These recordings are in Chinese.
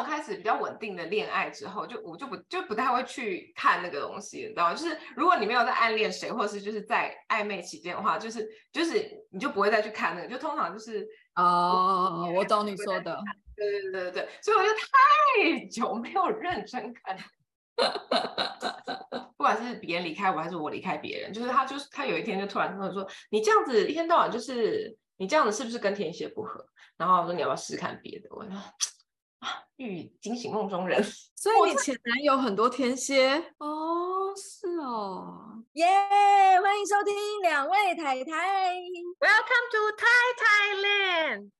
种开始比较稳定的恋爱之后，就我就不就不太会去看那个东西，你知道吗？就是如果你没有在暗恋谁，或是就是在暧昧期间的话，就是就是你就不会再去看那个，就通常就是哦，我懂你说的，对对对所以我就太久没有认真看。不管是别人离开我，还是我离开别人，就是他，就是他有一天就突然跟我说：“你这样子一天到晚就是你这样子，是不是跟天蝎不合？”然后我说：“你要不要试试看别的？”我说：“啊，玉宇惊醒梦中人。”所以你前男友很多天蝎哦？是哦，耶！Yeah, 欢迎收听两位太太，Welcome to Thai Thailand。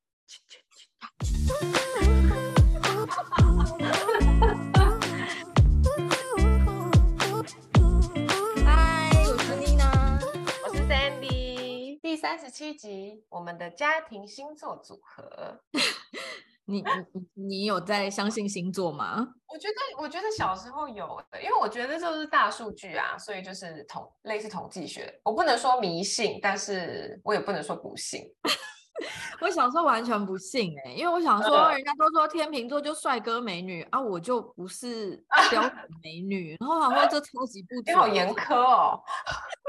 第三十七集，我们的家庭星座组合。你你你有在相信星座吗？我觉得我觉得小时候有的，因为我觉得就是大数据啊，所以就是统类似统计学。我不能说迷信，但是我也不能说不信。我小时候完全不信哎、欸，因为我想说，人家都说天秤座就帅哥美女啊，我就不是 标准美女，然后好像这超级不好严苛哦。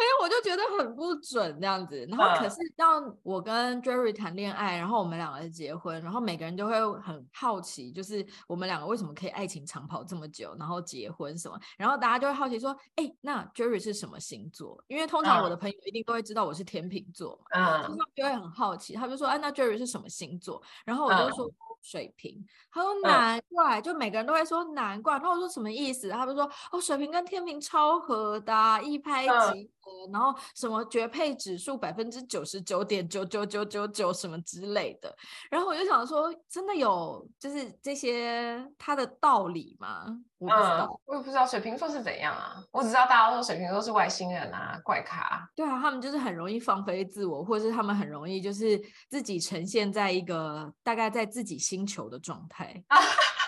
所以我就觉得很不准这样子。然后可是当我跟 Jerry 谈恋爱，然后我们两个人结婚，然后每个人都会很好奇，就是我们两个为什么可以爱情长跑这么久，然后结婚什么，然后大家就会好奇说，哎、欸，那 Jerry 是什么星座？因为通常我的朋友一定都会知道我是天秤座嘛，嗯，他们就会很好奇，他就说，哎、啊，那 Jerry 是什么星座？然后我就说。嗯水瓶，他说难怪，就每个人都会说难怪。然后我说什么意思？他们说哦，水瓶跟天平超合的啊，一拍即合，然后什么绝配指数百分之九十九点九九九九九什么之类的。然后我就想说，真的有就是这些它的道理吗？我不知道，嗯，我也不知道水瓶座是怎样啊。我只知道大家都说水瓶座是外星人啊，怪咖。对啊，他们就是很容易放飞自我，或者是他们很容易就是自己呈现在一个大概在自己星球的状态。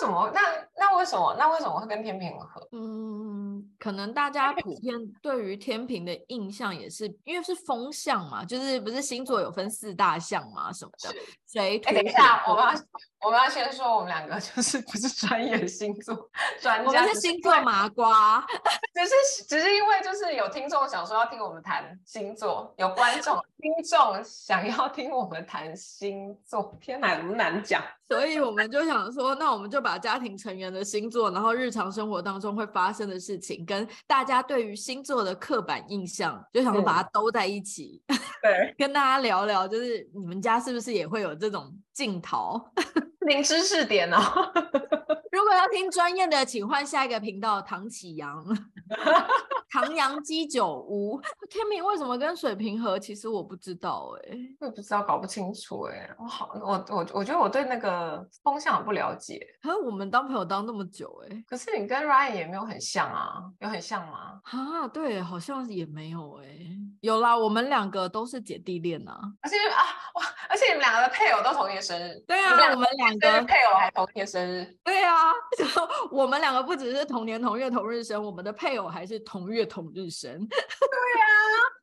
什么？那那为什么？那为什么会跟天平合？嗯，可能大家普遍对于天平的印象也是因为是风象嘛，就是不是星座有分四大象嘛什么的。谁？哎，等一下，我们要我们要先说，我们两个就是不是专业星座专家，我们是星座麻瓜，只是只是因为就是有听众想说要听我们谈星座，有观众 听众想要听我们谈星座，天哪，难讲？所以我们就想说，那我们就把家庭成员的星座，然后日常生活当中会发生的事情，跟大家对于星座的刻板印象，就想说把它兜在一起，跟大家聊聊，就是你们家是不是也会有这种镜头？零知识点哦。如果要听专业的，请换下一个频道，唐启阳。唐阳鸡酒屋，天明为什么跟水瓶合？其实我不知道哎、欸，我也不知道，搞不清楚哎、欸。我好，我我我觉得我对那个风向很不了解。可是我们当朋友当那么久哎、欸，可是你跟 Ryan 也没有很像啊，有很像吗？啊，对，好像也没有哎、欸。有啦，我们两个都是姐弟恋啊。而且啊哇，而且你们两个的配偶都同一天生日。对啊，我们两个配偶还同一天生日。对啊，就我们两个不只是同年同月同日生，我们的配偶还是同月。同日生，对、啊，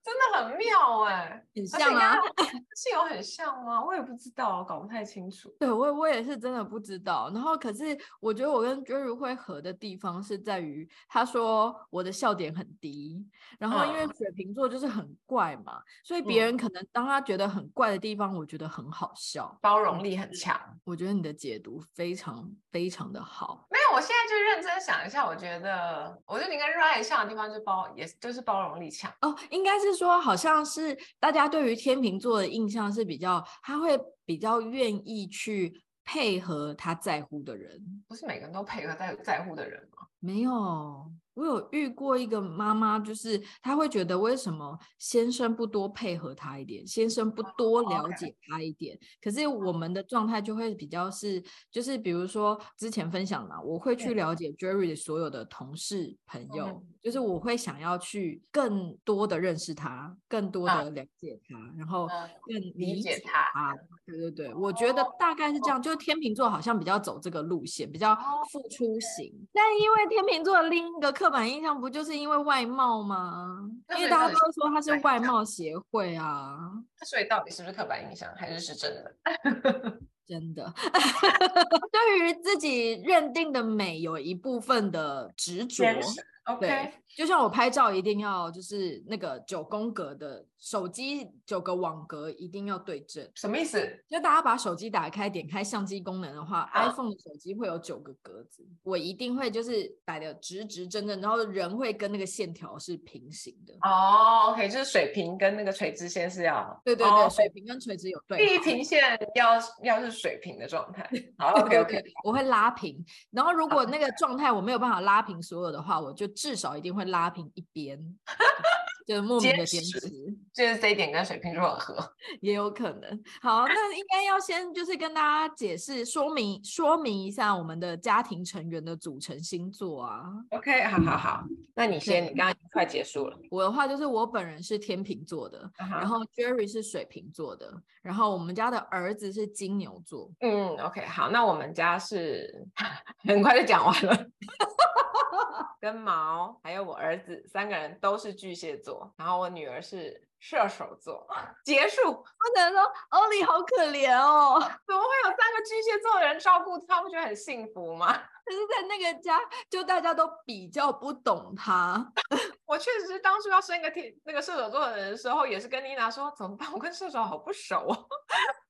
真的很妙哎、欸，很像啊，是有 很像吗？我也不知道，搞不太清楚。对，我我也是真的不知道。然后，可是我觉得我跟 Jerry 会合的地方是在于，他说我的笑点很低，然后因为水瓶座就是很怪嘛，嗯、所以别人可能当他觉得很怪的地方，我觉得很好笑，包容力很强。我觉得你的解读非常非常的好。没有，我现在就认真想一下，我觉得，我觉得你跟 Ryan 像的地方就包，也就是包容力强哦。应该是说，好像是大家对于天秤座的印象是比较，他会比较愿意去配合他在乎的人。不是每个人都配合在在乎的人吗？没有。我有遇过一个妈妈，就是她会觉得为什么先生不多配合她一点，先生不多了解她一点。可是我们的状态就会比较是，就是比如说之前分享的，我会去了解 Jerry 的所有的同事朋友，就是我会想要去更多的认识他，更多的了解他，然后更理解他。对对对，我觉得大概是这样。就是天秤座好像比较走这个路线，比较付出型。但因为天秤座的另一个刻板印象不就是因为外貌吗？因为大家都说他是外貌协会啊。所以到底是不是刻板印象，还是是真的？真的，对于自己认定的美有一部分的执着。OK，就像我拍照一定要就是那个九宫格的手机九个网格一定要对正，什么意思？就大家把手机打开，点开相机功能的话，啊，iPhone 的手机会有九个格子，我一定会就是摆的直直正正，然后人会跟那个线条是平行的。哦，OK，就是水平跟那个垂直线是要，对对对，哦、水平跟垂直有对。地平线要要是水平的状态。好，OK OK，我会拉平，然后如果那个状态我没有办法拉平所有的话，我就。至少一定会拉平一边，就是莫名的坚持，就是这一点跟水瓶座很合，也有可能。好，那应该要先就是跟大家解释说明说明一下我们的家庭成员的组成星座啊。OK，好好好，那你先，你刚刚快结束了。我的话就是我本人是天秤座的，uh huh. 然后 Jerry 是水瓶座的，然后我们家的儿子是金牛座。嗯，OK，好，那我们家是 很快就讲完了。跟毛还有我儿子三个人都是巨蟹座，然后我女儿是射手座。结束。我只能说欧里好可怜哦，怎么会有三个巨蟹座的人照顾他？不觉得很幸福吗？可是在那个家，就大家都比较不懂他。我确实是当初要生一个天那个射手座的人的时候，也是跟妮娜说怎么办？我跟射手好不熟哦。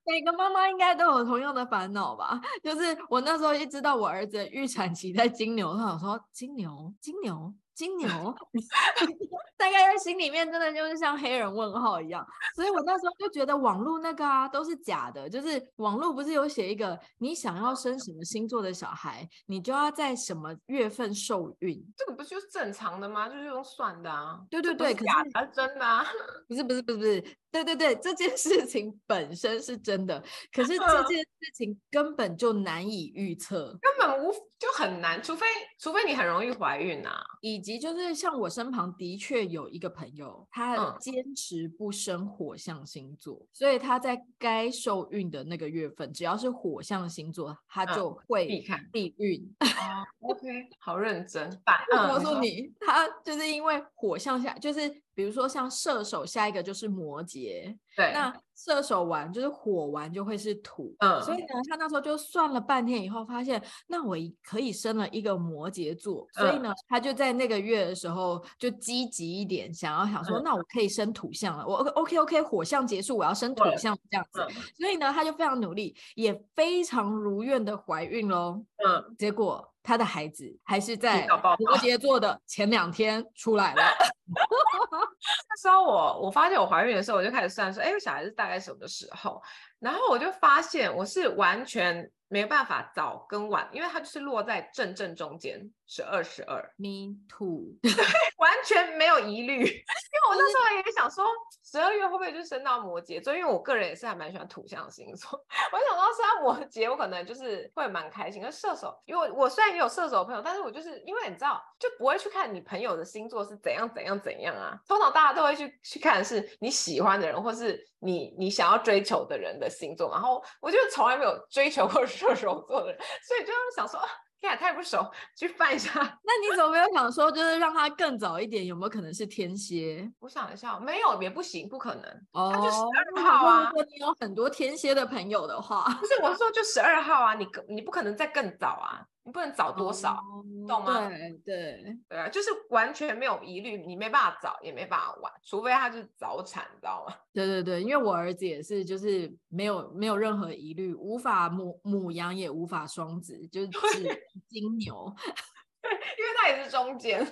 每个妈妈应该都有同样的烦恼吧？就是我那时候一知道我儿子的预产期在金牛，我想说金牛，金牛。金 牛，大概在心里面真的就是像黑人问号一样，所以我那时候就觉得网络那个啊都是假的，就是网络不是有写一个你想要生什么星座的小孩，你就要在什么月份受孕，这个不就是正常的吗？就是用算的啊。对对对，假的，是真的啊？不是不是不是不是，对对对，这件事情本身是真的，可是这件事情根本就难以预测，根本无就很难，除非除非你很容易怀孕啊，以。就是像我身旁的确有一个朋友，他坚持不生火象星座，嗯、所以他在该受孕的那个月份，只要是火象星座，他就会避开避孕。哦、OK，好认真。我告诉你，他就是因为火象下就是。比如说像射手，下一个就是摩羯，对，那射手完就是火完就会是土，嗯，所以呢，他那时候就算了半天以后，发现那我可以生了一个摩羯座，嗯、所以呢，他就在那个月的时候就积极一点，想要想说，嗯、那我可以生土象了，我 OK OK，火象结束，我要生土象这样子，嗯、所以呢，他就非常努力，也非常如愿的怀孕喽，嗯，结果他的孩子还是在摩羯座的前两天出来了。那时候我我发现我怀孕的时候，我就开始算说，哎，我小孩子大概什么时候？然后我就发现我是完全没有办法早跟晚，因为它就是落在正正中间。十二十二，Me too，对，完全没有疑虑。因为我那时候也想说，十二月会不会就升到摩羯座？因为我个人也是还蛮喜欢土象星座。我想到升到摩羯，我可能就是会蛮开心。跟射手，因为我虽然也有射手的朋友，但是我就是因为你知道，就不会去看你朋友的星座是怎样怎样怎样啊。通常大家都会去去看是你喜欢的人，或是你你想要追求的人的星座。然后我就从来没有追求过 射手座的人，所以就想说。天啊，太不熟，去翻一下。那你怎么没有想说，就是让他更早一点？有没有可能是天蝎？我想一下，没有也不行，不可能。哦，他就十二号啊。如果你有很多天蝎的朋友的话，不是我说就十二号啊，你你不可能再更早啊。你不能找多少，哦、懂吗？对对对啊，就是完全没有疑虑，你没办法找，也没办法玩，除非他就是早产，你知道吗？对对对，因为我儿子也是，就是没有没有任何疑虑，无法母母羊也无法双子，就是指金牛。对，因为他也是中间。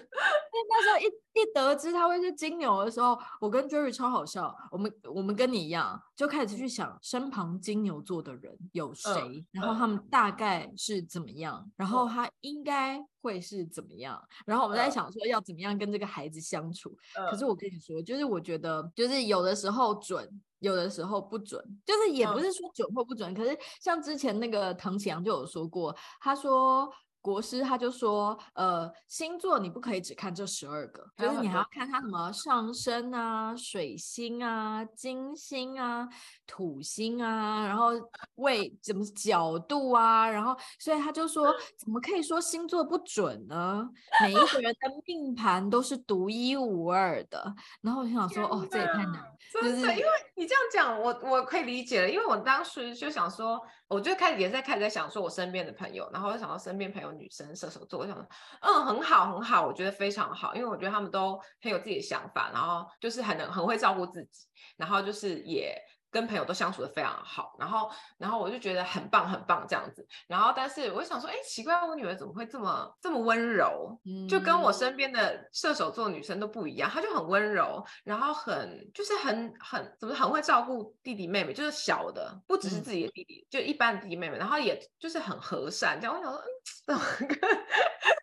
那时候一一得知他会是金牛的时候，我跟 Jerry 超好笑。我们我们跟你一样，就开始去想身旁金牛座的人有谁，嗯、然后他们大概是怎么样，嗯、然后他应该会是怎么样。然后我们在想说要怎么样跟这个孩子相处。嗯、可是我跟你说，就是我觉得，就是有的时候准，有的时候不准，就是也不是说准或不准。嗯、可是像之前那个唐启阳就有说过，他说。国师他就说，呃，星座你不可以只看这十二个，就是你还要看他什么上升啊、水星啊、金星啊、土星啊，然后位怎么角度啊，然后所以他就说，怎么可以说星座不准呢？每一个人的命盘都是独一无二的。然后我就想说，哦，这也太难了，真的，因为你这样讲，我我可以理解了，因为我当时就想说，我就开始也在开始在想说，我身边的朋友，然后我想到身边朋友女生射手座，我想，嗯，很好很好，我觉得非常好，因为我觉得他们都很有自己的想法，然后就是很能很会照顾自己，然后就是也。跟朋友都相处的非常好，然后，然后我就觉得很棒，很棒这样子。然后，但是我就想说，哎，奇怪，我女儿怎么会这么这么温柔？嗯，就跟我身边的射手座女生都不一样，她就很温柔，然后很就是很很怎么很会照顾弟弟妹妹，就是小的，不只是自己的弟弟，嗯、就一般的弟弟妹妹。然后也就是很和善，这样我想说，嗯，怎么跟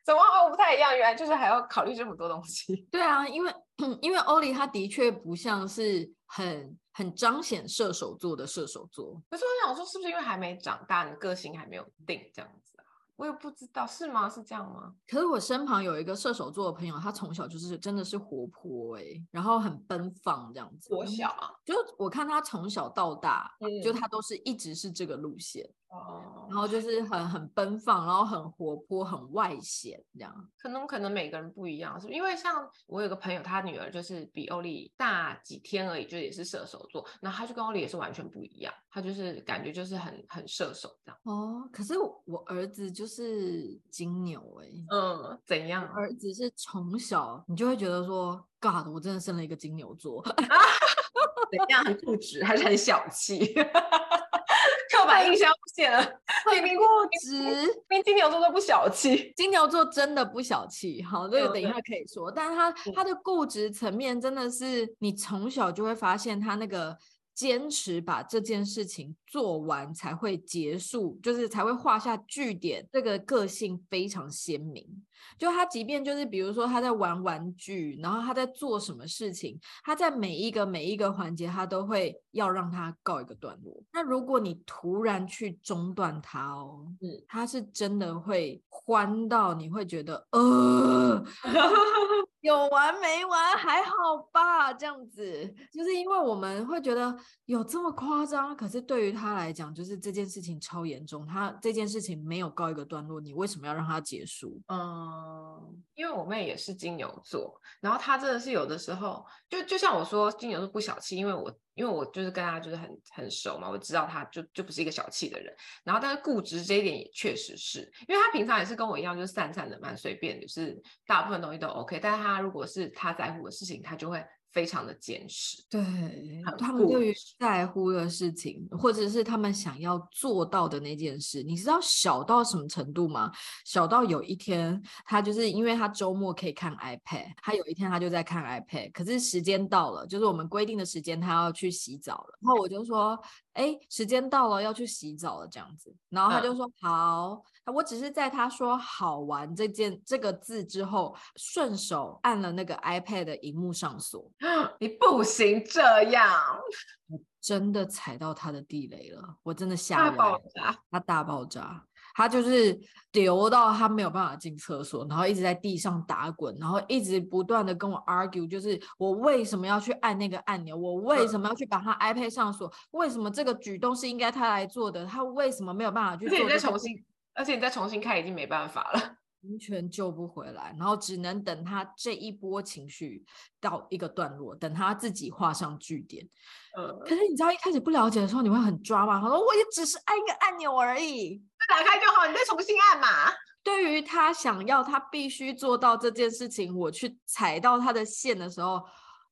怎么我不太一样？原来就是还要考虑这么多东西。对啊，因为 因为欧丽她的确不像是很。很彰显射手座的射手座，可是我想说，是不是因为还没长大，你个性还没有定这样子啊？我也不知道，是吗？是这样吗？可是我身旁有一个射手座的朋友，他从小就是真的是活泼哎、欸，然后很奔放这样子。我小啊？就我看他从小到大，嗯、就他都是一直是这个路线。哦，然后就是很很奔放，然后很活泼，很外显这样。可能可能每个人不一样，是不是？因为像我有个朋友，他女儿就是比欧丽大几天而已，就也是射手座，然后他就跟欧丽也是完全不一样，他就是感觉就是很很射手这样。哦，可是我儿子就是金牛哎、欸，嗯，怎样？儿子是从小你就会觉得说，God，我真的生了一个金牛座，怎样？很固执还是很小气？刻板印象不见了，明明固执，连金牛座都不小气。金牛座真的不小气，好，这个等一下可以说。但是他他的固执层面真的是，你从小就会发现他那个坚持把这件事情做完才会结束，就是才会画下句点。这个个性非常鲜明。就他，即便就是比如说他在玩玩具，然后他在做什么事情，他在每一个每一个环节，他都会要让他告一个段落。那如果你突然去中断他哦，嗯，他是真的会欢到你会觉得呃。有完没完？还好吧，这样子，就是因为我们会觉得有这么夸张，可是对于他来讲，就是这件事情超严重，他这件事情没有告一个段落，你为什么要让他结束？嗯，嗯因为我妹也是金牛座，然后她真的是有的时候，就就像我说，金牛座不小气，因为我。因为我就是跟他就是很很熟嘛，我知道他就就不是一个小气的人，然后但是固执这一点也确实是因为他平常也是跟我一样，就是散散的蛮随便的，就是大部分东西都 OK，但是他如果是他在乎的事情，他就会。非常的坚持，对，他们对于在乎的事情，或者是他们想要做到的那件事，你知道小到什么程度吗？小到有一天，他就是因为他周末可以看 iPad，他有一天他就在看 iPad，可是时间到了，就是我们规定的时间，他要去洗澡了，然后我就说。哎，时间到了，要去洗澡了，这样子。然后他就说：“嗯、好，我只是在他说‘好玩’这件这个字之后，顺手按了那个 iPad 的荧幕上锁。你不行这样，真的踩到他的地雷了，我真的吓了，大爆炸，他大爆炸。”他就是流到他没有办法进厕所，然后一直在地上打滚，然后一直不断的跟我 argue，就是我为什么要去按那个按钮，我为什么要去把他 iPad 上锁，为什么这个举动是应该他来做的，他为什么没有办法去做？而且你再重新，而且你再重新开已经没办法了。完全救不回来，然后只能等他这一波情绪到一个段落，等他自己画上句点。呃，可是你知道一开始不了解的时候，你会很抓嘛？他说我也只是按一个按钮而已，再打开就好，你再重新按嘛。对于他想要他必须做到这件事情，我去踩到他的线的时候，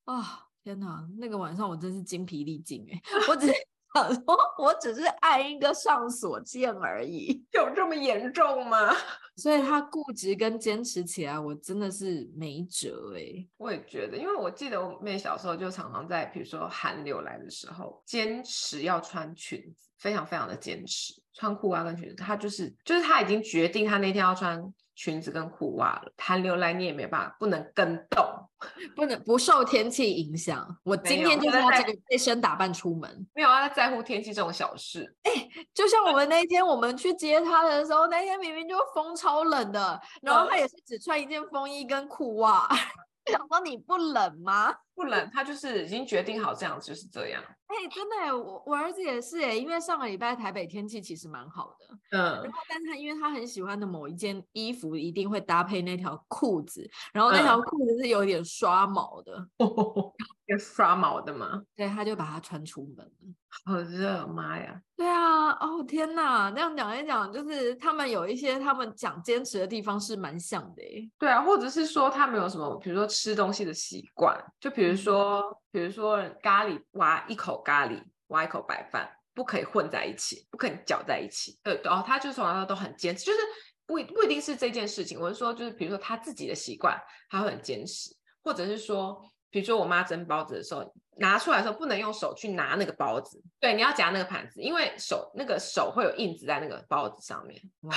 啊、哦，天哪，那个晚上我真是精疲力尽哎，我只。说我只是按一个上锁键而已，有这么严重吗？所以他固执跟坚持起来，我真的是没辙哎、欸。我也觉得，因为我记得我妹小时候就常常在，比如说寒流来的时候，坚持要穿裙子，非常非常的坚持穿裤袜跟裙子。她就是就是她已经决定她那天要穿裙子跟裤袜了，寒流来你也没办法，不能跟动，不能不受天气影响。我今天就是要这个这身打扮出门，没有啊在乎天气这种小事。哎、欸，就像我们那天我们去接他的时候，那天明明就风超冷的，然后他也是只穿一件风衣跟裤袜。想说你不冷吗？不冷，他就是已经决定好这样就是这样。哎、欸，真的，我我儿子也是哎，因为上个礼拜台北天气其实蛮好的，嗯，然后但是他因为他很喜欢的某一件衣服一定会搭配那条裤子，然后那条裤子是有点刷毛的，有、嗯、刷毛的吗？对，他就把它穿出门了。好热，妈呀！对啊，哦天哪，那样讲一讲，就是他们有一些他们讲坚持的地方是蛮像的哎。对啊，或者是说他们有什么，比如说吃东西的习惯，就比如说，比如说咖喱，挖一口咖喱，挖一口白饭，不可以混在一起，不可以搅在一起。对，然后他就从来都很坚持，就是不不一定是这件事情，我是说，就是比如说他自己的习惯，他会很坚持，或者是说。比如说我妈蒸包子的时候，拿出来的时候不能用手去拿那个包子，对，你要夹那个盘子，因为手那个手会有印子在那个包子上面。哇，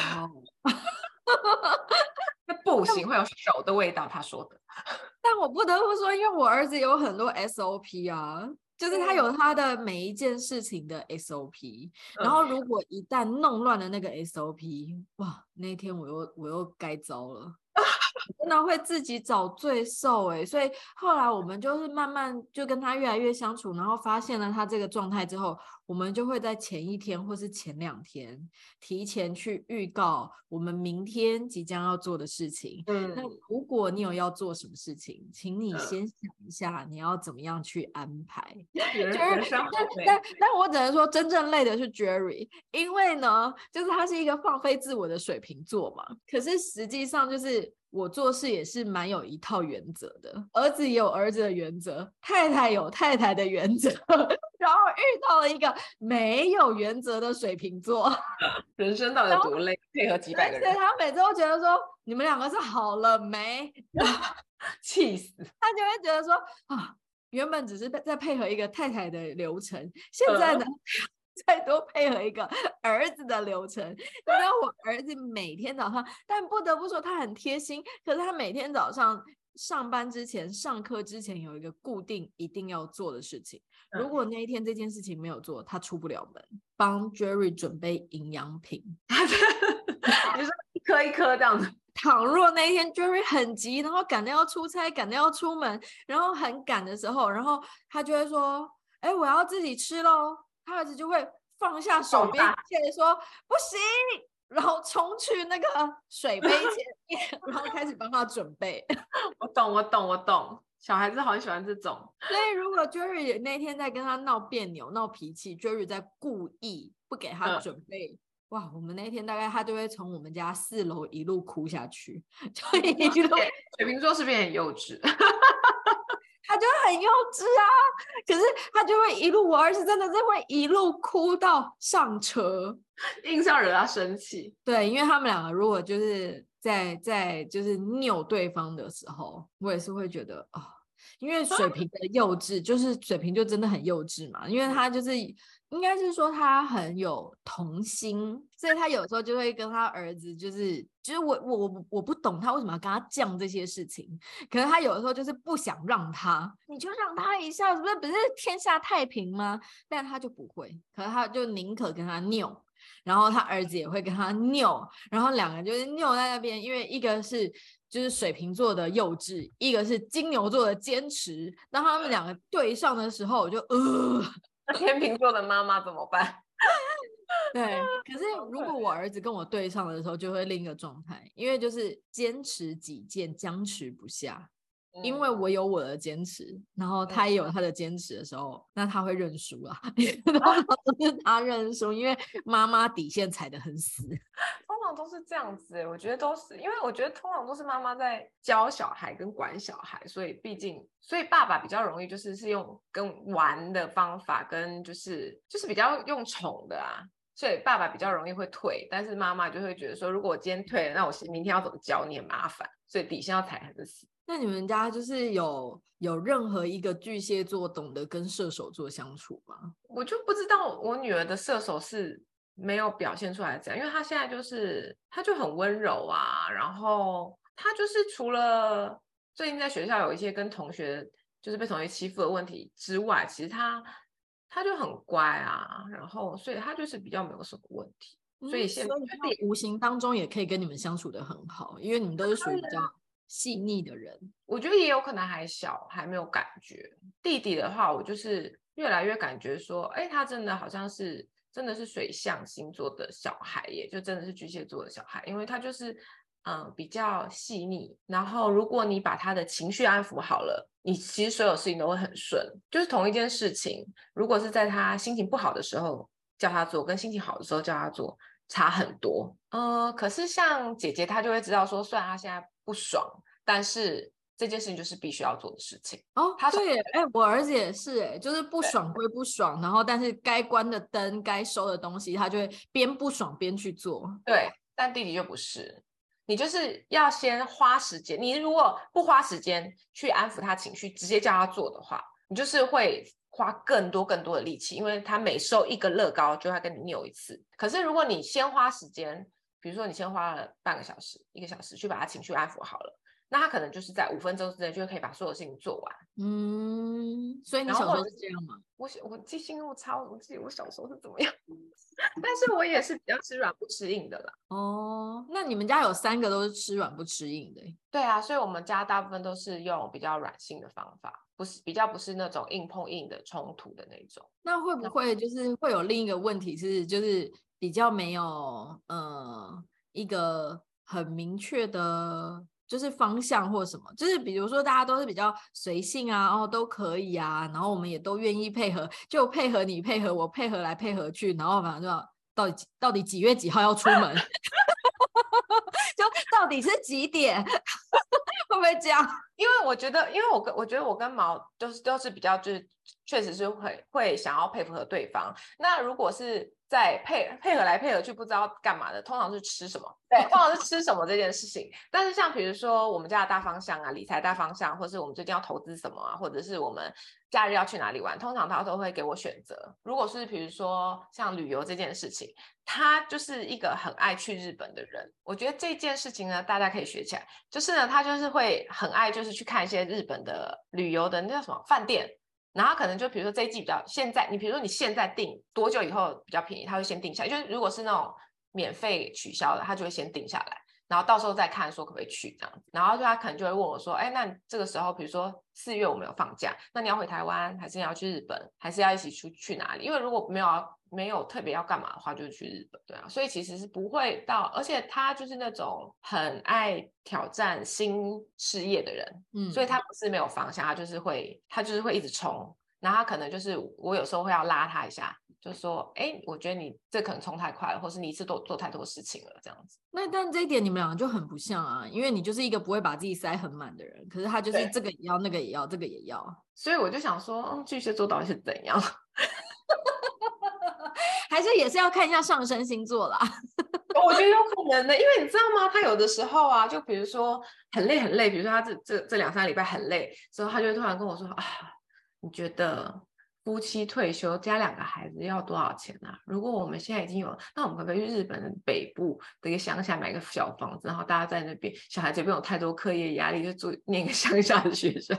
那不行，会有手的味道。他说的。但我不得不说，因为我儿子有很多 SOP 啊，就是他有他的每一件事情的 SOP，然后如果一旦弄乱了那个 SOP，哇，那天我又我又该遭了。真的会自己找罪受哎，所以后来我们就是慢慢就跟他越来越相处，然后发现了他这个状态之后，我们就会在前一天或是前两天提前去预告我们明天即将要做的事情。嗯，那如果你有要做什么事情，请你先想一下你要怎么样去安排。Jerry，但但我只能说真正累的是 Jerry，因为呢，就是他是一个放飞自我的水瓶座嘛，可是实际上就是。我做事也是蛮有一套原则的，儿子也有儿子的原则，太太有太太的原则，然后遇到了一个没有原则的水瓶座，人生到底有多累？配合几百个人，对，他每次都觉得说，你们两个是好了没？气死！他就会觉得说啊，原本只是在配合一个太太的流程，现在呢？呃再多配合一个儿子的流程，你知道我儿子每天早上，但不得不说他很贴心。可是他每天早上上班之前、上课之前有一个固定一定要做的事情。如果那一天这件事情没有做，他出不了门。帮 Jerry 准备营养品，你说一颗一颗这样子。倘若那一天 Jerry 很急，然后赶着要出差、赶着要出门，然后很赶的时候，然后他就会说：“哎，我要自己吃喽。”他儿子就会放下手边，接着说不行，然后冲去那个水杯前面，然后开始帮他准备。我懂，我懂，我懂。小孩子好喜欢这种。所以如果 Jerry 那天在跟他闹别扭、闹脾气，Jerry 在故意不给他准备，嗯、哇，我们那天大概他就会从我们家四楼一路哭下去，就一路。水瓶座是不是很幼稚？他就很幼稚啊，可是他就会一路，我儿子真的是会一路哭到上车，硬是要惹他生气。对，因为他们两个如果就是在在就是拗对方的时候，我也是会觉得啊、哦，因为水瓶的幼稚，就是水瓶就真的很幼稚嘛，因为他就是。应该是说他很有童心，所以他有时候就会跟他儿子，就是就是我我我我不懂他为什么要跟他犟这些事情，可是他有的时候就是不想让他，你就让他一下，是不是不是天下太平吗？但他就不会，可是他就宁可跟他拗，然后他儿子也会跟他拗，然后两个人就是拗在那边，因为一个是就是水瓶座的幼稚，一个是金牛座的坚持，当他们两个对上的时候，我就呃。那天秤座的妈妈怎么办？对，可是如果我儿子跟我对上的时候，就会另一个状态，因为就是坚持己见，僵持不下。因为我有我的坚持，然后他也有他的坚持的时候，那他会认输啊。通常都是他认输，因为妈妈底线踩得很死。通常都是这样子，欸，我觉得都是，因为我觉得通常都是妈妈在教小孩跟管小孩，所以毕竟，所以爸爸比较容易就是是用跟玩的方法，跟就是就是比较用宠的啊，所以爸爸比较容易会退，但是妈妈就会觉得说，如果我今天退了，那我明天要怎么教你很麻烦，所以底线要踩很死。那你们家就是有有任何一个巨蟹座懂得跟射手座相处吗？我就不知道我女儿的射手是没有表现出来这样，因为她现在就是她就很温柔啊，然后她就是除了最近在学校有一些跟同学就是被同学欺负的问题之外，其实她她就很乖啊，然后所以她就是比较没有什么问题，嗯、所以现在无形当中也可以跟你们相处的很好，因为你们都是属于比较细腻的人。我觉得也有可能还小，还没有感觉。弟弟的话，我就是越来越感觉说，哎，他真的好像是。真的是水象星座的小孩耶，就真的是巨蟹座的小孩，因为他就是嗯比较细腻，然后如果你把他的情绪安抚好了，你其实所有事情都会很顺。就是同一件事情，如果是在他心情不好的时候叫他做，跟心情好的时候叫他做差很多。嗯，可是像姐姐她就会知道说，虽然她现在不爽，但是。这件事情就是必须要做的事情哦。她对，哎，我儿子也是，哎，就是不爽归不爽，然后但是该关的灯、该收的东西，他就会边不爽边去做。对，但弟弟就不是，你就是要先花时间。你如果不花时间去安抚他情绪，直接叫他做的话，你就是会花更多更多的力气，因为他每收一个乐高就要跟你扭一次。可是如果你先花时间，比如说你先花了半个小时、一个小时去把他情绪安抚好了。那他可能就是在五分钟之内就可以把所有事情做完。嗯，所以你小时候是这样吗？我我记性那么差，我记得我小时候是怎么样。但是我也是比较吃软不吃硬的啦。哦，那你们家有三个都是吃软不吃硬的？对啊，所以我们家大部分都是用比较软性的方法，不是比较不是那种硬碰硬的冲突的那种。那会不会就是会有另一个问题是，就是比较没有呃一个很明确的。就是方向或什么，就是比如说大家都是比较随性啊，然后都可以啊，然后我们也都愿意配合，就配合你配合我配合来配合去，然后反正就到底到底几月几号要出门，就到底是几点，会不会这样？因为我觉得，因为我跟我觉得我跟毛都是都是比较就是确实是会会想要配合对方。那如果是。在配配合来配合去，不知道干嘛的，通常是吃什么？对，通常是吃什么这件事情。但是像比如说我们家的大方向啊，理财大方向，或是我们最近要投资什么啊，或者是我们假日要去哪里玩，通常他都会给我选择。如果是比如说像旅游这件事情，他就是一个很爱去日本的人。我觉得这件事情呢，大家可以学起来。就是呢，他就是会很爱，就是去看一些日本的旅游的那叫什么饭店。然后可能就比如说这一季比较现在，你比如说你现在定多久以后比较便宜，他会先定下来。就是如果是那种免费取消的，他就会先定下来，然后到时候再看说可不可以去这样子。然后就他可能就会问我说：“哎，那这个时候比如说四月我们有放假，那你要回台湾，还是你要去日本，还是要一起出去哪里？因为如果没有没有特别要干嘛的话，就是去日本，对啊。所以其实是不会到，而且他就是那种很爱挑战新事业的人，嗯，所以他不是没有方向，他就是会他就是会一直冲。然后他可能就是我有时候会要拉他一下，就说：“哎，我觉得你这可能冲太快了，或是你一次都做太多事情了，这样子。”那但这一点你们两个就很不像啊，因为你就是一个不会把自己塞很满的人，可是他就是这个也要，那个也要，这个也要。所以我就想说，嗯，巨蟹座到底是怎样？还是也是要看一下上升星座啦。我觉得有可能的，因为你知道吗？他有的时候啊，就比如说很累很累，比如说他这这这两三个礼拜很累，之后他就会突然跟我说啊。你觉得夫妻退休加两个孩子要多少钱啊？如果我们现在已经有，那我们可不可以去日本北部的一个乡下买个小房子，然后大家在那边，小孩子不用太多课业压力，就住那个乡下的学校。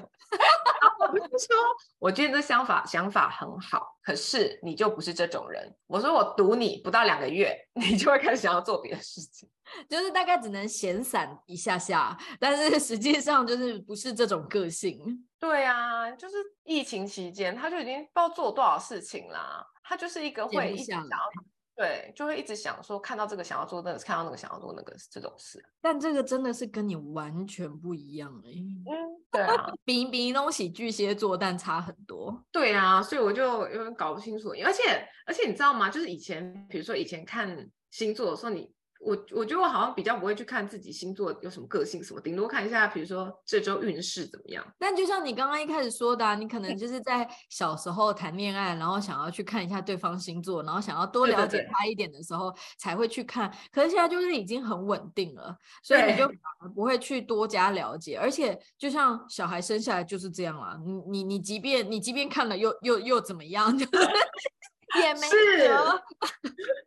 说，我觉得这想法想法很好，可是你就不是这种人。我说我赌你不到两个月，你就会开始想要做别的事情，就是大概只能闲散一下下，但是实际上就是不是这种个性。对啊，就是疫情期间，他就已经不知道做了多少事情啦。他就是一个会一直想要，对，就会一直想说，看到这个想要做那个，看到那个想要做那个这种事。但这个真的是跟你完全不一样哎、欸。嗯，对啊，比比东西巨蟹座，但差很多。对啊，所以我就有点搞不清楚。而且而且你知道吗？就是以前，比如说以前看星座的时候，你。我我觉得我好像比较不会去看自己星座有什么个性什么，顶多看一下，比如说这周运势怎么样。但就像你刚刚一开始说的啊，你可能就是在小时候谈恋爱，然后想要去看一下对方星座，然后想要多了解他一点的时候才会去看。对对对。可是现在就是已经很稳定了，所以你就不会去多加了解。而且就像小孩生下来就是这样啦，你你你即便你即便看了又又又怎么样？就 是也没得，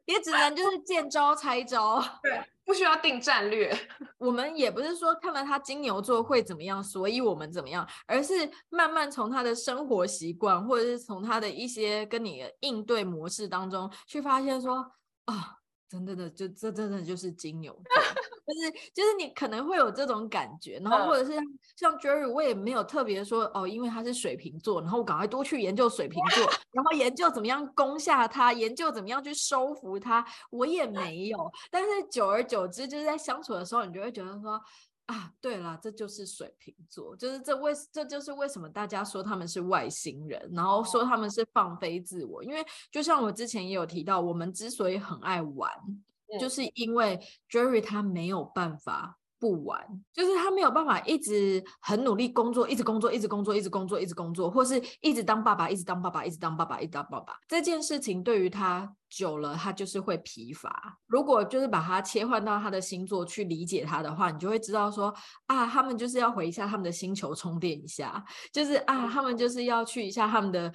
也只能就是见招拆招。对，不需要定战略。我们也不是说看了他金牛座会怎么样，所以我们怎么样，而是慢慢从他的生活习惯，或者是从他的一些跟你的应对模式当中去发现说啊。哦真的的，就这真的就是金牛座，就是就是你可能会有这种感觉，然后或者是像 Jerry，我也没有特别说哦，因为他是水瓶座，然后我赶快多去研究水瓶座，然后研究怎么样攻下他，研究怎么样去收服他，我也没有。但是久而久之，就是在相处的时候，你就会觉得说。啊，对了，这就是水瓶座，就是这为这就是为什么大家说他们是外星人，然后说他们是放飞自我，因为就像我之前也有提到，我们之所以很爱玩，嗯、就是因为 Jerry 他没有办法。不玩，就是他没有办法一直很努力工作，一直工作，一直工作，一直工作，一直工作，或是一直当爸爸，一直当爸爸，一直当爸爸，一直当爸爸。这件事情对于他久了，他就是会疲乏。如果就是把他切换到他的星座去理解他的话，你就会知道说啊，他们就是要回一下他们的星球充电一下，就是啊，他们就是要去一下他们的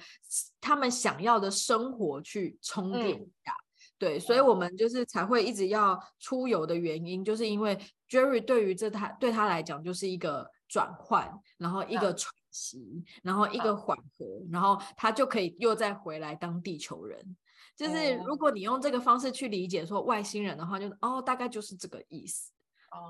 他们想要的生活去充电一下。嗯对，所以我们就是才会一直要出游的原因，就是因为 Jerry 对于这他对他来讲就是一个转换，然后一个喘息，然后一个缓和，然后他就可以又再回来当地球人。就是如果你用这个方式去理解说外星人的话，就是哦，大概就是这个意思。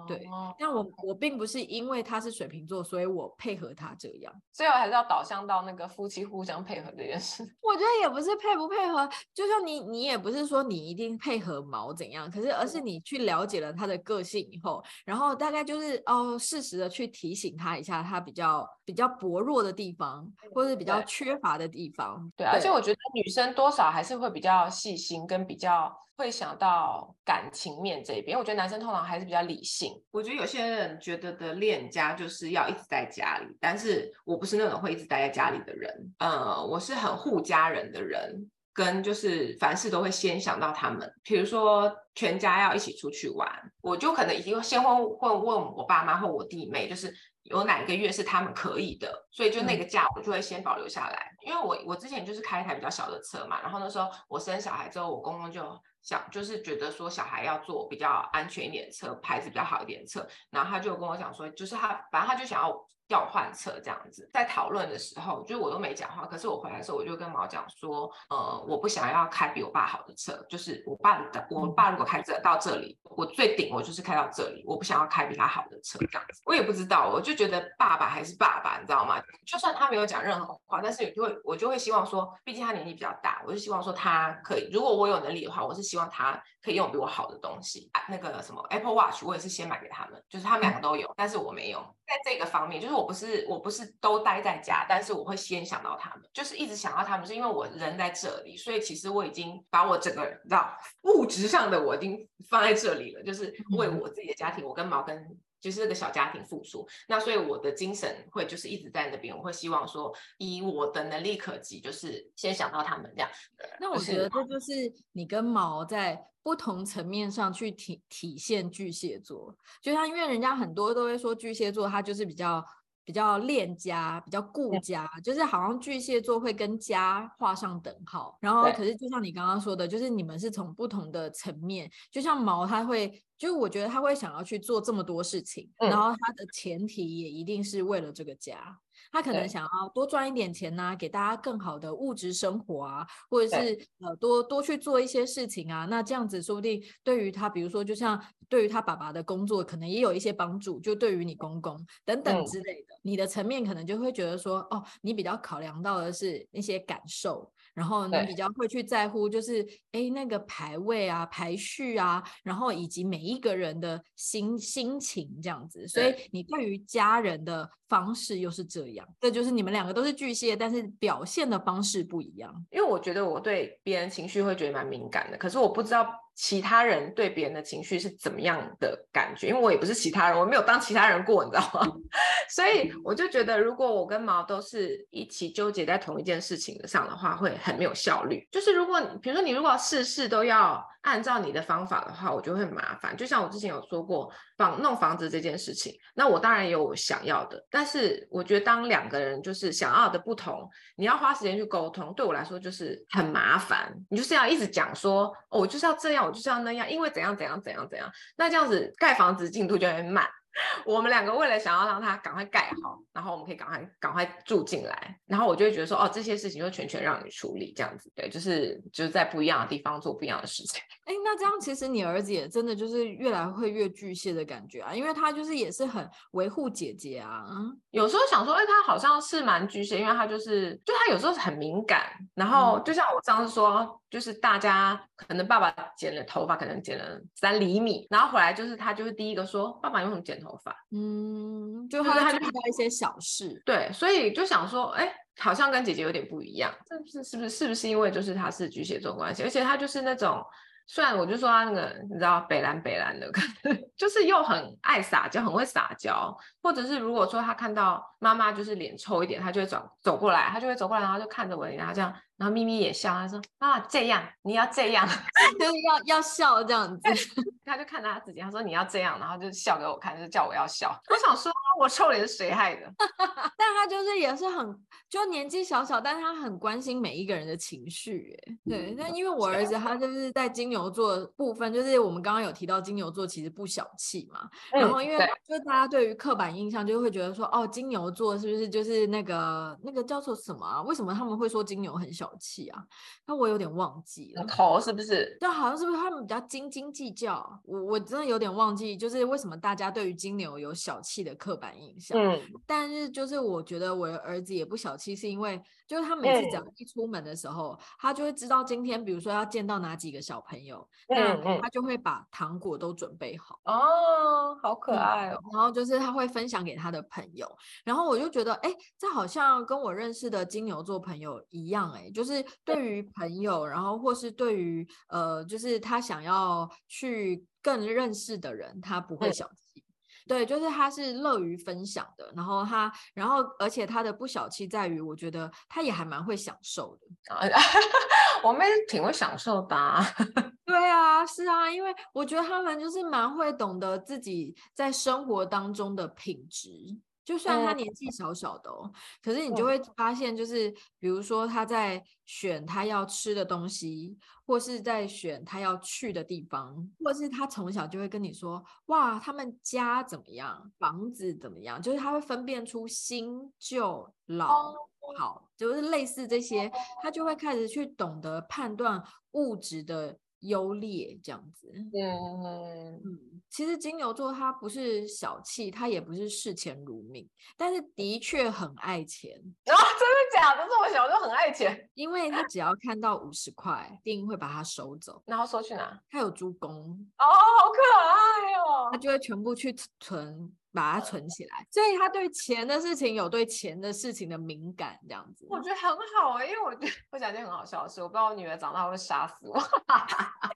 对，但我我并不是因为他是水瓶座，所以我配合他这样，最后还是要导向到那个夫妻互相配合这件事。我觉得也不是配不配合，就像你，你也不是说你一定配合毛怎样，可是而是你去了解了他的个性以后，然后大概就是哦，适时的去提醒他一下，他比较比较薄弱的地方，或者是比较缺乏的地方。对，对，而且我觉得女生多少还是会比较细心，跟比较。会想到感情面这边，我觉得男生通常还是比较理性。我觉得有些人觉得的恋家就是要一直在家里，但是我不是那种会一直待在家里的人。呃，我是很护家人的人，跟就是凡事都会先想到他们。比如说全家要一起出去玩，我就可能已经先问会问我爸妈或我弟妹，就是有哪个月是他们可以的，所以就那个假我就会先保留下来。嗯、因为我我之前就是开一台比较小的车嘛，然后那时候我生小孩之后，我公公就。想就是觉得说小孩要坐比较安全一点的车，牌子比较好一点的车，然后他就跟我讲说，就是他反正他就想要要换车这样子。在讨论的时候，就是我都没讲话，可是我回来的时候，我就跟毛讲说，呃，我不想要开比我爸好的车，就是我爸的，我爸如果开车到这里，我最顶我就是开到这里，我不想要开比他好的车这样子。我也不知道，我就觉得爸爸还是爸爸，你知道吗？就算他没有讲任何话，但是你就会我就会希望说，毕竟他年纪比较大，我就希望说他可以，如果我有能力的话，我是希望他可以用比我好的东西。那个什么 Apple Watch，我也是先买给他们，就是他们两个都有，但是我没有。在这个方面，就是我不是我不是都待在家，但是我会先想到他们，就是一直想到他们，是因为我人在这里，所以其实我已经把我整个人，你知道，物质上的我已经放在这里了，就是为我自己的家庭，我跟毛跟就是这个小家庭付出。那所以我的精神会就是一直在那边，我会希望说，以我的能力可及，就是先想到他们这样。那我觉得这就是你跟毛在。不同层面上去体体现巨蟹座，就像因为人家很多都会说巨蟹座，他就是比较比较恋家，比较顾家，就是好像巨蟹座会跟家画上等号。然后，可是就像你刚刚说的，就是你们是从不同的层面，就像毛他会，就我觉得他会想要去做这么多事情，然后他的前提也一定是为了这个家。他可能想要多赚一点钱呐、啊，给大家更好的物质生活啊，或者是呃多多去做一些事情啊。那这样子说不定对于他，比如说就像对于他爸爸的工作，可能也有一些帮助。就对于你公公等等之类的，嗯、你的层面可能就会觉得说，哦，你比较考量到的是那些感受。然后你比较会去在乎，就是哎那个排位啊、排序啊，然后以及每一个人的心心情这样子。所以你对于家人的方式又是这样，这就是你们两个都是巨蟹，但是表现的方式不一样。因为我觉得我对别人情绪会觉得蛮敏感的，可是我不知道其他人对别人的情绪是怎么样的感觉，因为我也不是其他人，我没有当其他人过，你知道吗？所以我就觉得，如果我跟毛都是一起纠结在同一件事情上的话，会很没有效率。就是如果比如说你如果事事都要按照你的方法的话，我觉得会很麻烦。就像我之前有说过房弄房子这件事情，那我当然也有我想要的，但是我觉得当两个人就是想要的不同，你要花时间去沟通，对我来说就是很麻烦。你就是要一直讲说，哦，我就是要这样，我就是要那样，因为怎样怎样怎样怎样，那这样子盖房子进度就会慢。我们两个为了想要让他赶快盖好，然后我们可以赶快赶快住进来，然后我就会觉得说，哦，这些事情就全权让你处理，这样子，对，就是就是在不一样的地方做不一样的事情。哎，那这样其实你儿子也真的就是越来会越巨蟹的感觉啊，因为他就是也是很维护姐姐啊。有时候想说，哎，他好像是蛮巨蟹，因为他就是就他有时候很敏感，然后就像我上次说，就是大家可能爸爸剪了头发，可能剪了三厘米，然后回来就是他就是第一个说，爸爸为什么剪头发？嗯，就他就注意到一些小事，对，所以就想说，哎，好像跟姐姐有点不一样，这是是不是是不是因为就是他是巨蟹座关系，而且他就是那种。虽然我就说他那个，你知道北蓝北蓝的，可是就是又很爱撒娇，很会撒娇。或者是如果说他看到妈妈就是脸臭一点，他就会走走过来，他就会走过来，然后就看着我，然后这样，然后咪咪也笑，他说啊这样，你要这样，就是要要笑这样子。他就看到他自己，他说你要这样，然后就笑给我看，就叫我要笑。我想说，我臭脸是谁害的？但他就是也是很，就年纪小小，但他很关心每一个人的情绪。哎，对，那因为我儿子他就是在金牛座部分，就是我们刚刚有提到金牛座其实不小气嘛。嗯、然后因为就大家对于刻板印象就会觉得说，哦，金牛座是不是就是那个那个叫做什么啊？为什么他们会说金牛很小气啊？那我有点忘记了，头是不是？但，好像是不是他们比较斤斤计较？我我真的有点忘记，就是为什么大家对于金牛有小气的刻板印象？嗯，但是就是我觉得我的儿子也不小气，是因为就是他每次只要一出门的时候，嗯、他就会知道今天比如说要见到哪几个小朋友，嗯，那他就会把糖果都准备好。哦，好可爱哦。然后就是他会分享给他的朋友，然后我就觉得，哎，这好像跟我认识的金牛座朋友一样，哎，就是对于朋友，然后或是对于呃，就是他想要去。更认识的人，他不会小气，对，就是他是乐于分享的。然后他，然后而且他的不小气在于，我觉得他也还蛮会享受的。我妹挺会享受的啊。对啊，是啊，因为我觉得他们就是蛮会懂得自己在生活当中的品质。就算他年纪小小的哦，嗯、可是你就会发现，就是比如说他在选他要吃的东西，或是在选他要去的地方，或是他从小就会跟你说，哇，他们家怎么样，房子怎么样，就是他会分辨出新旧老好，就是类似这些，他就会开始去懂得判断物质的。优劣这样子，嗯嗯，其实金牛座他不是小气，他也不是视钱如命，但是的确很爱钱。啊，真的假的？这么小就很爱钱？因为他只要看到五十块，一定会把它收走。然后收去哪？他有猪公哦，好可爱哦，他就会全部去存。把它存起来，所以他对钱的事情有对钱的事情的敏感，这样子，我觉得很好啊、因为我觉得我讲一件很好笑的事，我不知道我女儿长大会不会杀死我。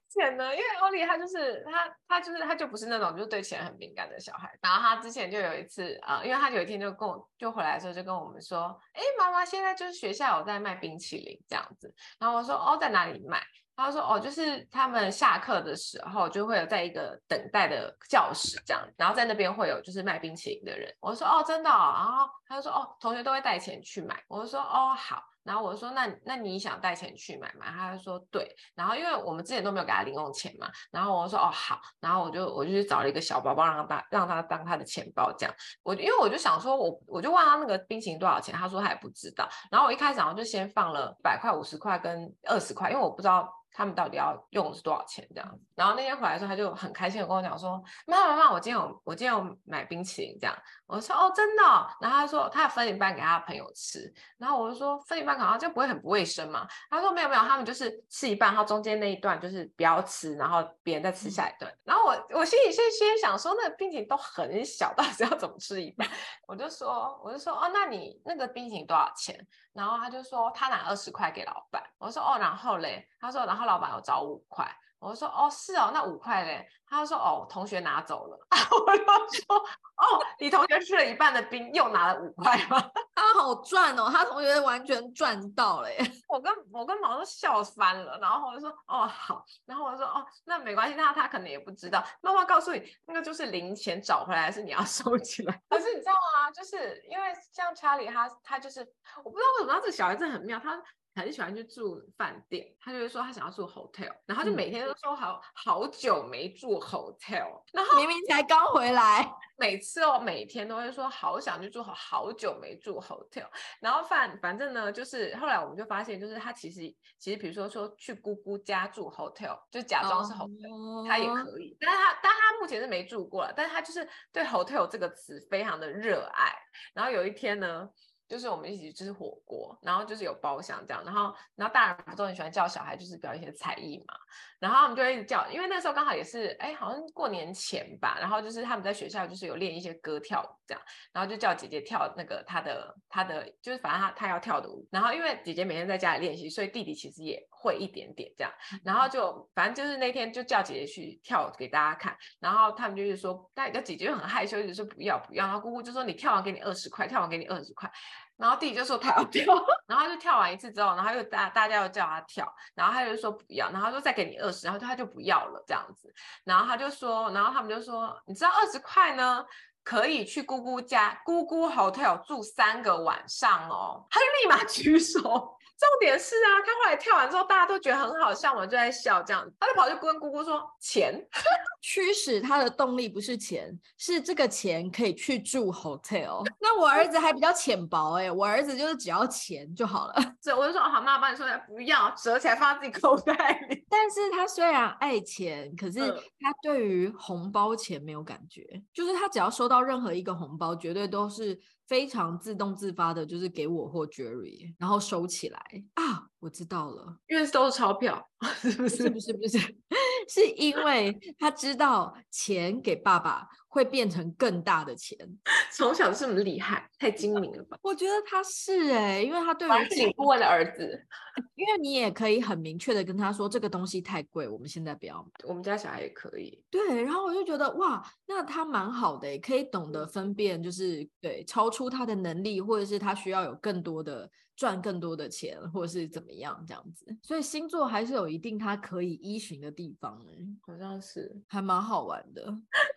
钱呢？因为欧丽她就是她，她就是她就不是那种就是对钱很敏感的小孩。然后她之前就有一次啊、因为她有一天就跟我就回来的时候就跟我们说，哎，妈妈现在就是学校有在卖冰淇淋这样子。然后我说哦，在哪里卖？他说：“哦，就是他们下课的时候就会有在一个等待的教室这样，然后在那边会有就是卖冰淇淋的人。”我说：“哦，真的哦。”然后他就说：“哦，同学都会带钱去买。”我就说：“哦，好。”然后我说：“那那你想带钱去买吗？”他就说：“对。”然后因为我们之前都没有给他零用钱嘛，然后我说：“哦，好。”然后我就我就去找了一个小包包让他让他当他的钱包这样。我因为我就想说我我就问他那个冰淇淋多少钱，他说他也不知道。然后我一开始我就先放了百块、五十块跟二十块，因为我不知道。他们到底要用的是多少钱这样子？然后那天回来的时候，他就很开心的跟我讲说：“妈妈妈妈，我今天有我今天有买冰淇淋这样。”我说：“哦，真的哦。”然后他说：“他要分一半给他的朋友吃。”然后我就说：“分一半好像就不会很不卫生嘛？”他说：“没有没有，他们就是吃一半，然后中间那一段就是不要吃，然后别人再吃下一段。”然后我我心里先先想说，那个冰淇淋都很小，到底是要怎么吃一半？我就说我就说：“哦，那你那个冰淇淋多少钱？”然后他就说他拿二十块给老板。我说：“哦，然后嘞？”他说：“然后老板有找五块。”我说哦是哦，那五块嘞？他就说哦，同学拿走了。我就说哦，你同学吃了一半的冰，又拿了五块吗？他好赚哦，他同学完全赚到了耶。我跟我跟毛都笑翻了，然后我就说哦好，然后我就说哦那没关系，那他可能也不知道。妈妈告诉你，那个就是零钱找回来，是你要收起来。可是你知道吗？就是因为像查理他他就是，我不知道为什么他这个小孩子很妙，他。很喜欢去住饭店，他就会说他想要住 hotel，然后就每天都说好、嗯、好久没住 hotel，然后明明才刚回来，每次哦每天都会说好想去住好好久没住 hotel，然后反反正呢就是后来我们就发现，就是他其实其实比如说说去姑姑家住 hotel，就假装是 hotel，、哦、他也可以，但是他但他目前是没住过了，但是他就是对 hotel 这个词非常的热爱，然后有一天呢。就是我们一起吃火锅，然后就是有包厢这样，然后然后大人不都很喜欢叫小孩就是表演一些才艺嘛，然后他们就会一直叫，因为那时候刚好也是哎好像过年前吧，然后就是他们在学校就是有练一些歌跳舞这样，然后就叫姐姐跳那个她的她的就是反正她她要跳的舞，然后因为姐姐每天在家里练习，所以弟弟其实也会一点点这样，然后就反正就是那天就叫姐姐去跳给大家看，然后他们就是说，但姐姐就很害羞，就说不要不要，然后姑姑就说你跳完给你二十块，跳完给你二十块。然后弟弟就说他要跳，然后他就跳完一次之后，然后又大大家又叫他跳，然后他就说不要，然后他说再给你二十，然后他就不要了这样子，然后他就说，然后他们就说，你知道二十块呢，可以去姑姑家姑姑 hotel 住三个晚上哦，他就立马举手。重点是啊，他后来跳完之后，大家都觉得很好笑嘛，就在笑这样，他就跑去跟姑姑说钱。驱使他的动力不是钱，是这个钱可以去住 hotel。那我儿子还比较浅薄哎、欸，我儿子就是只要钱就好了。所以我就说好，妈妈帮你说，不要折起来放在自己口袋里。但是他虽然爱钱，可是他对于红包钱没有感觉，嗯、就是他只要收到任何一个红包，绝对都是。非常自动自发的，就是给我或 Jerry，然后收起来。啊，我知道了，因为都是钞票，是不是？不是不是，是因为他知道钱给爸爸会变成更大的钱。从小这么厉害，太精明了吧？我觉得他是哎、欸，因为他对于请顾问的儿子，因为你也可以很明确的跟他说，这个东西太贵，我们现在不要买。我们家小孩也可以。对，然后我就觉得哇，那他蛮好的、欸，可以懂得分辨，就是对超出。出他的能力，或者是他需要有更多的赚更多的钱，或者是怎么样这样子，所以星座还是有一定它可以依循的地方，好像是还蛮好玩的，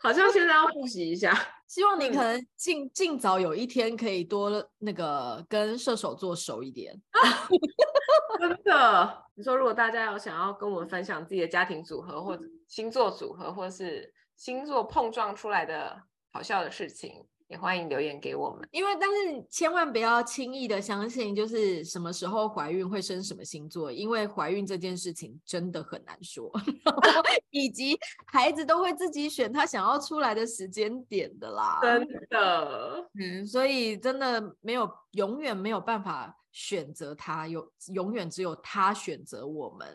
好像现在要复习一下。希望你可能尽尽早有一天可以多那个跟射手座熟一点。真的，你说如果大家有想要跟我们分享自己的家庭组合，或者星座组合，或者是星座碰撞出来的好笑的事情。也欢迎留言给我们，因为但是千万不要轻易的相信，就是什么时候怀孕会生什么星座，因为怀孕这件事情真的很难说，以及孩子都会自己选他想要出来的时间点的啦，真。的，嗯，所以真的没有，永远没有办法选择他，有永远只有他选择我们。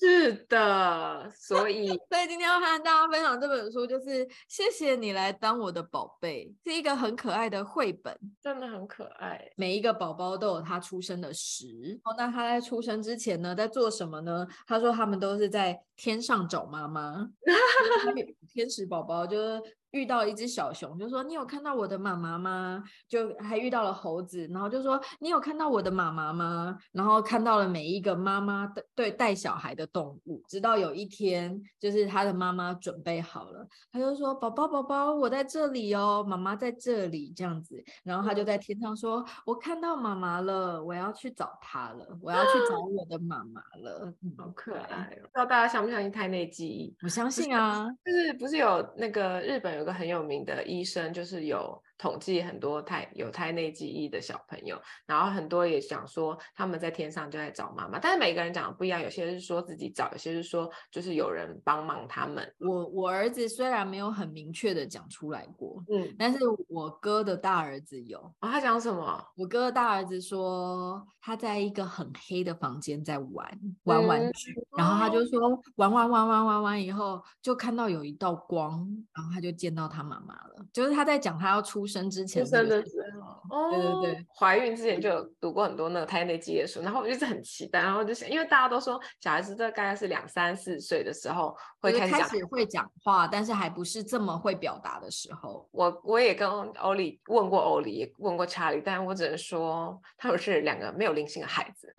是的，所以所以今天要和大家分享这本书，就是谢谢你来当我的宝贝，是一个很可爱的绘本，真的很可爱。每一个宝宝都有他出生的时，哦，那他在出生之前呢，在做什么呢？他说他们都是在天上找妈妈，天使宝宝就是。遇到一只小熊，就说：“你有看到我的妈妈吗？”就还遇到了猴子，然后就说：“你有看到我的妈妈吗？”然后看到了每一个妈妈的对带小孩的动物，直到有一天，就是他的妈妈准备好了，他就说：“宝宝，宝宝，我在这里哦，妈妈在这里。”这样子，然后他就在天上说：“我看到妈妈了，我要去找她了，我要去找 我的妈妈了。”好可爱哦！不知道大家相不相信胎内记忆？我相信啊，就是不是有那个日本有个很有名的医生，就是有。统计很多胎有胎内记忆的小朋友，然后很多也想说他们在天上就在找妈妈，但是每个人讲的不一样，有些是说自己找，有些是说就是有人帮忙他们。我我儿子虽然没有很明确的讲出来过，嗯，但是我哥的大儿子有。哦，他讲什么？我哥的大儿子说他在一个很黑的房间在玩玩玩具，嗯，然后他就说玩玩玩玩玩玩以后就看到有一道光，然后他就见到他妈妈了，就是他在讲他要出。生之前，生的时候，哦，对对对，怀孕之前就有读过很多那个胎内记忆的书，然后我就是很期待，然后就想，因为大家都说小孩子大概是两三四岁的时候会开始讲，开始会讲话，但是还不是这么会表达的时候。我我也跟欧里问过欧里，也问过查理，但我只能说他们是两个没有灵性的孩子。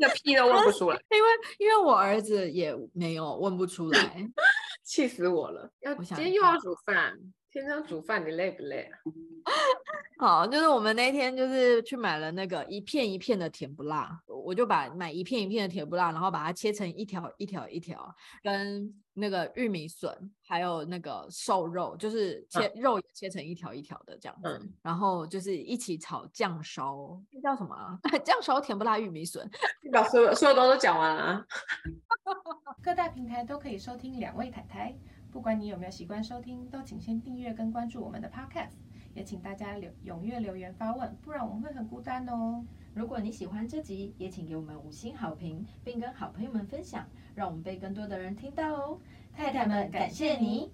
那屁都问不出来，因为因为我儿子也没有问不出来，气死我了！要今天又要煮饭，天天煮饭，你累不累啊？好，就是我们那天就是去买了那个一片一片的甜不辣，我就把买一片一片的甜不辣，然后把它切成一条一条一条，跟那个玉米笋，还有那个瘦肉，就是切、嗯、肉也切成一条一条的这样子，嗯、然后就是一起炒酱烧，那叫什么啊？酱烧甜不辣玉米笋，你把所有所有东西都讲完了啊。各大平台都可以收听两位台台，不管你有没有习惯收听，都请先订阅跟关注我们的 Podcast，也请大家留踊跃留言发问，不然我们会很孤单哦。如果你喜欢这集，也请给我们五星好评，并跟好朋友们分享，让我们被更多的人听到哦。太太们，感谢你。